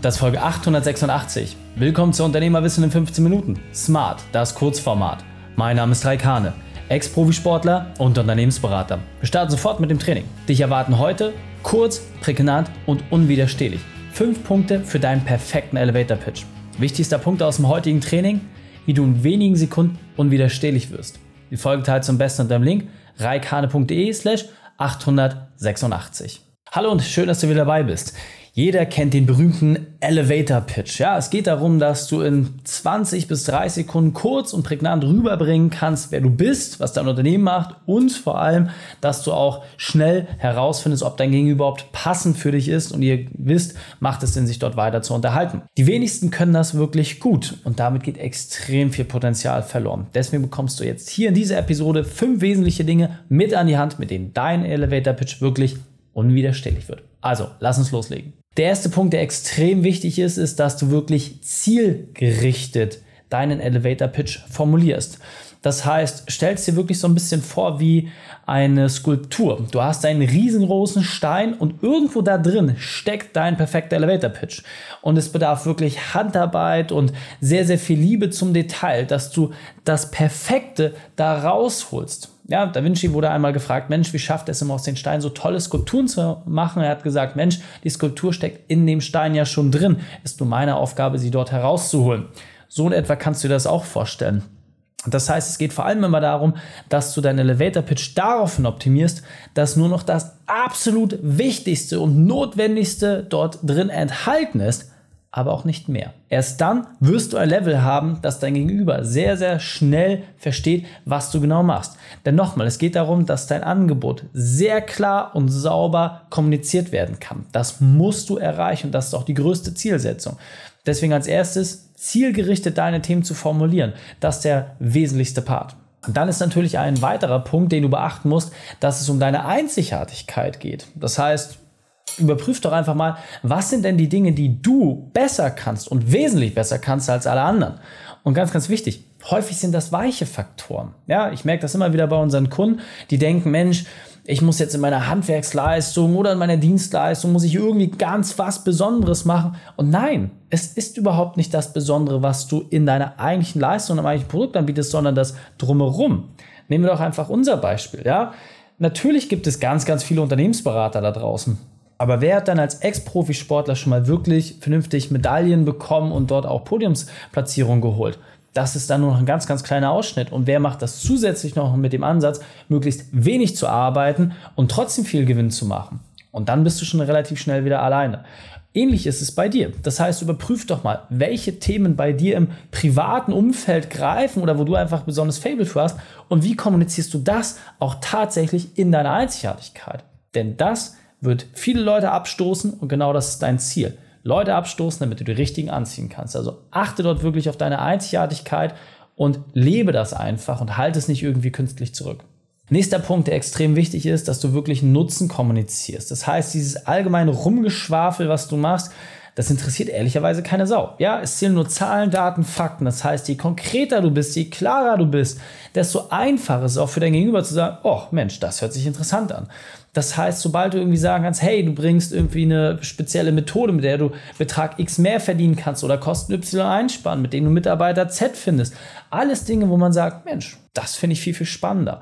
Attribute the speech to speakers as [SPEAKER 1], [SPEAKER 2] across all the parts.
[SPEAKER 1] Das ist Folge 886. Willkommen zu Unternehmerwissen in 15 Minuten. Smart, das Kurzformat. Mein Name ist Raikane, Ex-Profisportler und Unternehmensberater. Wir starten sofort mit dem Training. Dich erwarten heute kurz, prägnant und unwiderstehlich. Fünf Punkte für deinen perfekten Elevator Pitch. Wichtigster Punkt aus dem heutigen Training, wie du in wenigen Sekunden unwiderstehlich wirst. Die Folge teilt zum besten unter dem Link reikane.de slash 886. Hallo und schön, dass du wieder dabei bist. Jeder kennt den berühmten Elevator Pitch. Ja, es geht darum, dass du in 20 bis 30 Sekunden kurz und prägnant rüberbringen kannst, wer du bist, was dein Unternehmen macht und vor allem, dass du auch schnell herausfindest, ob dein Gegenüber überhaupt passend für dich ist und ihr wisst, macht es Sinn, sich dort weiter zu unterhalten. Die wenigsten können das wirklich gut und damit geht extrem viel Potenzial verloren. Deswegen bekommst du jetzt hier in dieser Episode fünf wesentliche Dinge mit an die Hand, mit denen dein Elevator Pitch wirklich unwiderstehlich wird. Also, lass uns loslegen. Der erste Punkt, der extrem wichtig ist, ist, dass du wirklich zielgerichtet deinen Elevator Pitch formulierst. Das heißt, stellst dir wirklich so ein bisschen vor wie eine Skulptur. Du hast einen riesengroßen Stein und irgendwo da drin steckt dein perfekter Elevator Pitch. Und es bedarf wirklich Handarbeit und sehr, sehr viel Liebe zum Detail, dass du das Perfekte da rausholst. Ja, Da Vinci wurde einmal gefragt, Mensch, wie schafft es immer aus den Steinen so tolle Skulpturen zu machen? Er hat gesagt, Mensch, die Skulptur steckt in dem Stein ja schon drin. Ist nur meine Aufgabe, sie dort herauszuholen. So in etwa kannst du dir das auch vorstellen. Das heißt, es geht vor allem immer darum, dass du deinen Elevator Pitch daraufhin optimierst, dass nur noch das absolut Wichtigste und Notwendigste dort drin enthalten ist, aber auch nicht mehr. Erst dann wirst du ein Level haben, dass dein Gegenüber sehr, sehr schnell versteht, was du genau machst. Denn nochmal, es geht darum, dass dein Angebot sehr klar und sauber kommuniziert werden kann. Das musst du erreichen und das ist auch die größte Zielsetzung. Deswegen als erstes zielgerichtet deine Themen zu formulieren. Das ist der wesentlichste Part. Und dann ist natürlich ein weiterer Punkt, den du beachten musst, dass es um deine Einzigartigkeit geht. Das heißt, überprüf doch einfach mal, was sind denn die Dinge, die du besser kannst und wesentlich besser kannst als alle anderen. Und ganz, ganz wichtig, häufig sind das weiche Faktoren. Ja, ich merke das immer wieder bei unseren Kunden, die denken, Mensch, ich muss jetzt in meiner Handwerksleistung oder in meiner Dienstleistung, muss ich irgendwie ganz was Besonderes machen. Und nein, es ist überhaupt nicht das Besondere, was du in deiner eigentlichen Leistung, im eigentlichen Produkt anbietest, sondern das drumherum. Nehmen wir doch einfach unser Beispiel, ja. Natürlich gibt es ganz, ganz viele Unternehmensberater da draußen. Aber wer hat dann als Ex-Profisportler schon mal wirklich vernünftig Medaillen bekommen und dort auch Podiumsplatzierungen geholt? Das ist dann nur noch ein ganz, ganz kleiner Ausschnitt. Und wer macht das zusätzlich noch mit dem Ansatz, möglichst wenig zu arbeiten und trotzdem viel Gewinn zu machen? Und dann bist du schon relativ schnell wieder alleine. Ähnlich ist es bei dir. Das heißt, überprüf doch mal, welche Themen bei dir im privaten Umfeld greifen oder wo du einfach besonders Fable für hast und wie kommunizierst du das auch tatsächlich in deiner Einzigartigkeit. Denn das wird viele Leute abstoßen und genau das ist dein Ziel. Leute abstoßen, damit du die richtigen anziehen kannst. Also achte dort wirklich auf deine Einzigartigkeit und lebe das einfach und halte es nicht irgendwie künstlich zurück. Nächster Punkt, der extrem wichtig ist, dass du wirklich Nutzen kommunizierst. Das heißt, dieses allgemeine Rumgeschwafel, was du machst, das interessiert ehrlicherweise keine Sau. Ja, es zählen nur Zahlen, Daten, Fakten. Das heißt, je konkreter du bist, je klarer du bist, desto einfacher ist es auch für dein Gegenüber zu sagen, oh Mensch, das hört sich interessant an. Das heißt, sobald du irgendwie sagen kannst, hey, du bringst irgendwie eine spezielle Methode, mit der du Betrag X mehr verdienen kannst oder Kosten Y einsparen, mit denen du Mitarbeiter Z findest. Alles Dinge, wo man sagt, Mensch, das finde ich viel, viel spannender.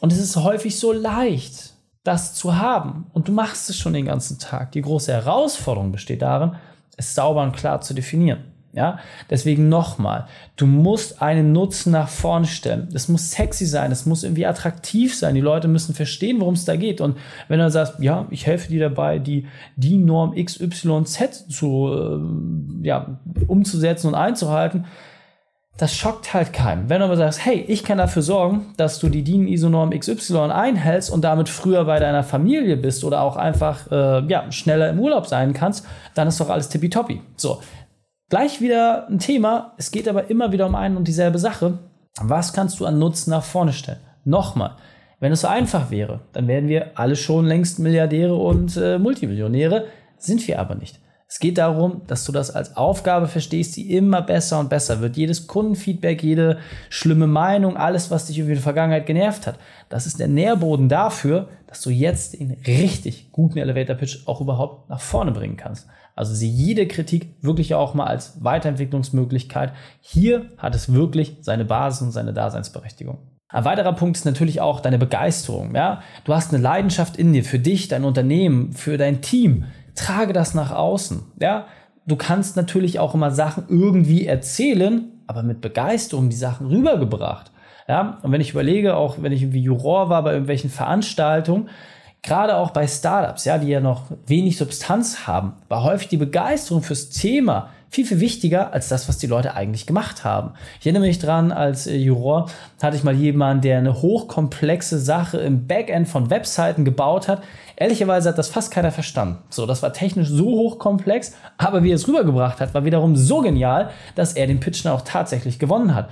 [SPEAKER 1] Und es ist häufig so leicht, das zu haben. Und du machst es schon den ganzen Tag. Die große Herausforderung besteht darin, es sauber und klar zu definieren. Ja, deswegen nochmal, du musst einen Nutzen nach vorne stellen. Es muss sexy sein, es muss irgendwie attraktiv sein. Die Leute müssen verstehen, worum es da geht. Und wenn du sagst, ja, ich helfe dir dabei, die, die Norm XYZ zu, äh, ja, umzusetzen und einzuhalten, das schockt halt keinen. Wenn du aber sagst, hey, ich kann dafür sorgen, dass du die DIN-ISO-Norm XY einhältst und damit früher bei deiner Familie bist oder auch einfach äh, ja, schneller im Urlaub sein kannst, dann ist doch alles tippitoppi. So, gleich wieder ein Thema. Es geht aber immer wieder um eine und dieselbe Sache. Was kannst du an Nutzen nach vorne stellen? Nochmal, wenn es so einfach wäre, dann wären wir alle schon längst Milliardäre und äh, Multimillionäre, sind wir aber nicht. Es geht darum, dass du das als Aufgabe verstehst, die immer besser und besser wird. Jedes Kundenfeedback, jede schlimme Meinung, alles, was dich in der Vergangenheit genervt hat, das ist der Nährboden dafür, dass du jetzt den richtig guten Elevator Pitch auch überhaupt nach vorne bringen kannst. Also sieh jede Kritik wirklich auch mal als Weiterentwicklungsmöglichkeit. Hier hat es wirklich seine Basis und seine Daseinsberechtigung. Ein weiterer Punkt ist natürlich auch deine Begeisterung. Ja? Du hast eine Leidenschaft in dir für dich, dein Unternehmen, für dein Team. Trage das nach außen. Ja? Du kannst natürlich auch immer Sachen irgendwie erzählen, aber mit Begeisterung die Sachen rübergebracht. Ja? Und wenn ich überlege, auch wenn ich irgendwie Juror war bei irgendwelchen Veranstaltungen, gerade auch bei Startups, ja, die ja noch wenig Substanz haben, war häufig die Begeisterung fürs Thema viel, viel wichtiger als das, was die Leute eigentlich gemacht haben. Ich erinnere mich dran, als äh, Juror hatte ich mal jemanden, der eine hochkomplexe Sache im Backend von Webseiten gebaut hat. Ehrlicherweise hat das fast keiner verstanden. So, das war technisch so hochkomplex, aber wie er es rübergebracht hat, war wiederum so genial, dass er den Pitch dann auch tatsächlich gewonnen hat.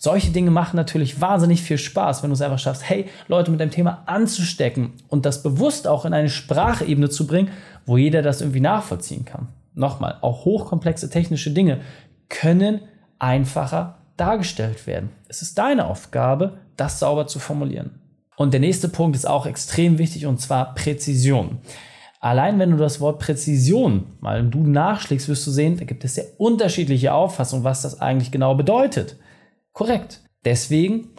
[SPEAKER 1] Solche Dinge machen natürlich wahnsinnig viel Spaß, wenn du es einfach schaffst, hey, Leute mit deinem Thema anzustecken und das bewusst auch in eine Sprachebene zu bringen, wo jeder das irgendwie nachvollziehen kann nochmal, auch hochkomplexe technische Dinge können einfacher dargestellt werden. Es ist deine Aufgabe, das sauber zu formulieren. Und der nächste Punkt ist auch extrem wichtig und zwar Präzision. Allein wenn du das Wort Präzision mal im Duden nachschlägst, wirst du sehen, da gibt es sehr unterschiedliche Auffassungen, was das eigentlich genau bedeutet. Korrekt. Deswegen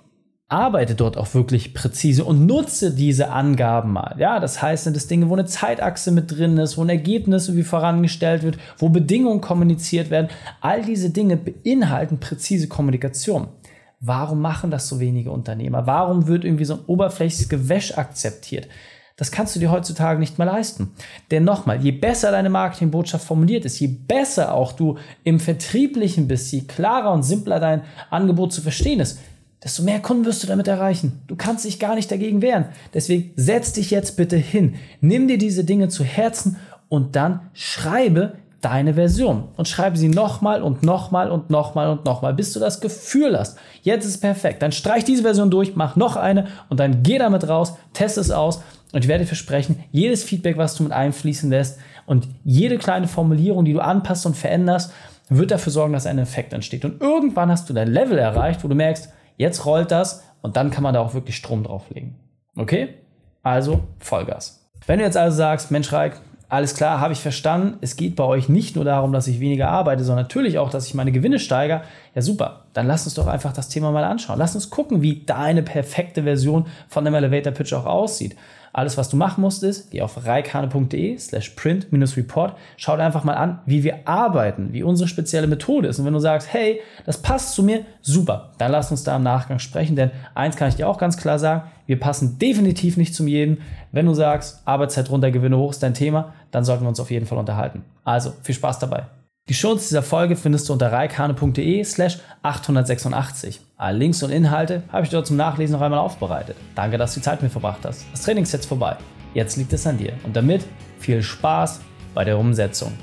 [SPEAKER 1] arbeite dort auch wirklich präzise und nutze diese Angaben mal. Ja, das heißt, sind es Dinge, wo eine Zeitachse mit drin ist, wo ein Ergebnis irgendwie vorangestellt wird, wo Bedingungen kommuniziert werden. All diese Dinge beinhalten präzise Kommunikation. Warum machen das so wenige Unternehmer? Warum wird irgendwie so ein oberflächliches Gewäsch akzeptiert? Das kannst du dir heutzutage nicht mehr leisten. Denn nochmal, je besser deine Marketingbotschaft formuliert ist, je besser auch du im Vertrieblichen bist, je klarer und simpler dein Angebot zu verstehen ist, desto mehr Kunden wirst du damit erreichen. Du kannst dich gar nicht dagegen wehren. Deswegen setz dich jetzt bitte hin, nimm dir diese Dinge zu Herzen und dann schreibe deine Version und schreibe sie nochmal und nochmal und nochmal und nochmal, bis du das Gefühl hast, jetzt ist perfekt. Dann streich diese Version durch, mach noch eine und dann geh damit raus, teste es aus und ich werde dir versprechen, jedes Feedback, was du mit einfließen lässt und jede kleine Formulierung, die du anpasst und veränderst, wird dafür sorgen, dass ein Effekt entsteht. Und irgendwann hast du dein Level erreicht, wo du merkst, Jetzt rollt das und dann kann man da auch wirklich Strom drauflegen. Okay? Also Vollgas. Wenn du jetzt also sagst, Mensch Reik, alles klar, habe ich verstanden. Es geht bei euch nicht nur darum, dass ich weniger arbeite, sondern natürlich auch, dass ich meine Gewinne steigere. Ja, super. Dann lass uns doch einfach das Thema mal anschauen. Lass uns gucken, wie deine perfekte Version von dem Elevator Pitch auch aussieht. Alles, was du machen musst, ist, geh auf reikane.de slash print-report, schau dir einfach mal an, wie wir arbeiten, wie unsere spezielle Methode ist. Und wenn du sagst, hey, das passt zu mir, super, dann lass uns da im Nachgang sprechen, denn eins kann ich dir auch ganz klar sagen, wir passen definitiv nicht zum jeden. Wenn du sagst, Arbeitszeit runter, Gewinne hoch ist dein Thema, dann sollten wir uns auf jeden Fall unterhalten. Also, viel Spaß dabei. Die Shownotes dieser Folge findest du unter reikane.de slash 886. Alle Links und Inhalte habe ich dort zum Nachlesen noch einmal aufbereitet. Danke, dass du die Zeit mit verbracht hast. Das Training ist jetzt vorbei. Jetzt liegt es an dir. Und damit viel Spaß bei der Umsetzung.